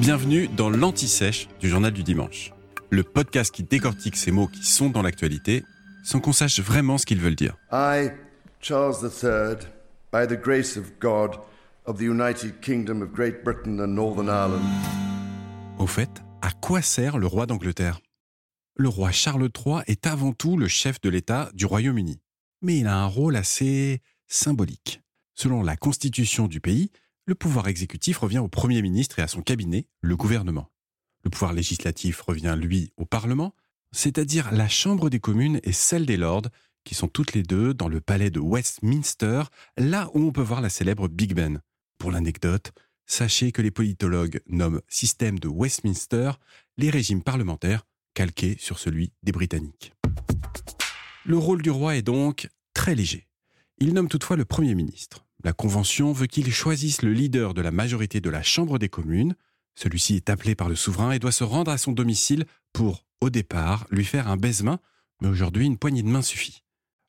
Bienvenue dans l'Anti-Sèche du Journal du Dimanche, le podcast qui décortique ces mots qui sont dans l'actualité sans qu'on sache vraiment ce qu'ils veulent dire. I, Charles III, by the grace of God, of the United Kingdom of Great Britain and Northern Ireland. Au fait, à quoi sert le roi d'Angleterre? Le roi Charles III est avant tout le chef de l'État du Royaume-Uni, mais il a un rôle assez symbolique. Selon la constitution du pays, le pouvoir exécutif revient au Premier ministre et à son cabinet, le gouvernement. Le pouvoir législatif revient, lui, au Parlement, c'est-à-dire la Chambre des communes et celle des lords, qui sont toutes les deux dans le palais de Westminster, là où on peut voir la célèbre Big Ben. Pour l'anecdote, sachez que les politologues nomment système de Westminster les régimes parlementaires calqués sur celui des Britanniques. Le rôle du roi est donc très léger. Il nomme toutefois le Premier ministre. La Convention veut qu'il choisisse le leader de la majorité de la Chambre des communes. Celui-ci est appelé par le souverain et doit se rendre à son domicile pour, au départ, lui faire un baise-main, mais aujourd'hui une poignée de main suffit.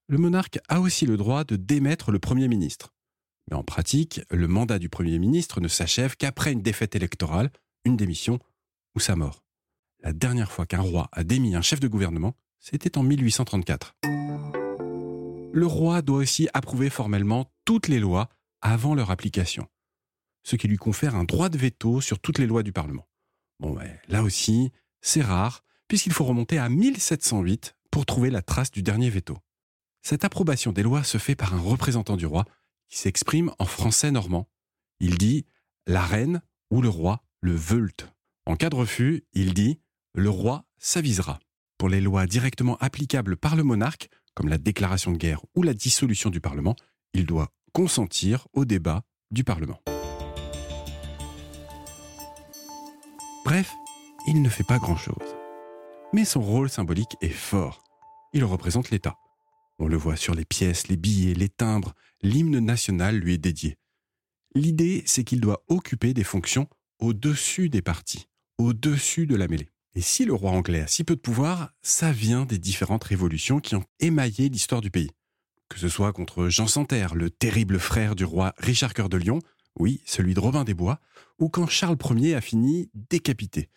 Le monarque a aussi le droit de démettre le Premier ministre. Mais en pratique, le mandat du Premier ministre ne s'achève qu'après une défaite électorale, une démission ou sa mort. La dernière fois qu'un roi a démis un chef de gouvernement, c'était en 1834 le roi doit aussi approuver formellement toutes les lois avant leur application, ce qui lui confère un droit de veto sur toutes les lois du Parlement. Bon, là aussi, c'est rare, puisqu'il faut remonter à 1708 pour trouver la trace du dernier veto. Cette approbation des lois se fait par un représentant du roi qui s'exprime en français normand. Il dit la reine ou le roi le veulent. En cas de refus, il dit le roi s'avisera. Pour les lois directement applicables par le monarque, comme la déclaration de guerre ou la dissolution du Parlement, il doit consentir au débat du Parlement. Bref, il ne fait pas grand-chose. Mais son rôle symbolique est fort. Il représente l'État. On le voit sur les pièces, les billets, les timbres, l'hymne national lui est dédié. L'idée, c'est qu'il doit occuper des fonctions au-dessus des partis, au-dessus de la mêlée. Et si le roi anglais a si peu de pouvoir, ça vient des différentes révolutions qui ont émaillé l'histoire du pays. Que ce soit contre Jean Santerre, le terrible frère du roi Richard Cœur de Lion, oui, celui de Robin des Bois, ou quand Charles Ier a fini décapité.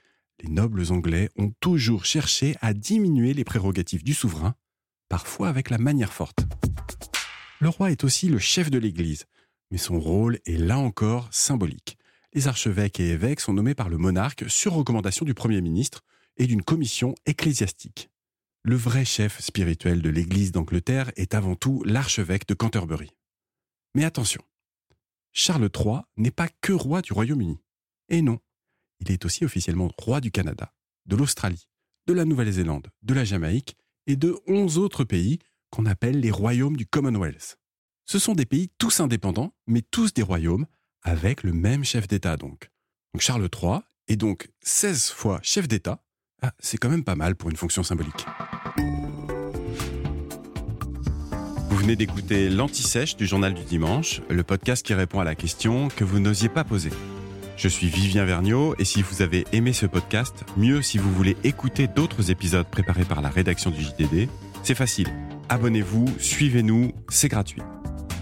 Les nobles anglais ont toujours cherché à diminuer les prérogatives du souverain, parfois avec la manière forte. Le roi est aussi le chef de l'Église, mais son rôle est là encore symbolique les archevêques et évêques sont nommés par le monarque sur recommandation du Premier ministre et d'une commission ecclésiastique. Le vrai chef spirituel de l'Église d'Angleterre est avant tout l'archevêque de Canterbury. Mais attention, Charles III n'est pas que roi du Royaume-Uni. Et non, il est aussi officiellement roi du Canada, de l'Australie, de la Nouvelle-Zélande, de la Jamaïque et de onze autres pays qu'on appelle les royaumes du Commonwealth. Ce sont des pays tous indépendants, mais tous des royaumes, avec le même chef d'État donc. Donc Charles III est donc 16 fois chef d'État. Ah, c'est quand même pas mal pour une fonction symbolique. Vous venez d'écouter l'Anti-Sèche du Journal du Dimanche, le podcast qui répond à la question que vous n'osiez pas poser. Je suis Vivien Vergniaud et si vous avez aimé ce podcast, mieux si vous voulez écouter d'autres épisodes préparés par la rédaction du JDD, c'est facile. Abonnez-vous, suivez-nous, c'est gratuit.